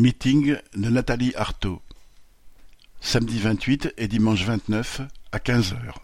Meeting de Nathalie Artaud. Samedi 28 et dimanche 29 à 15 heures.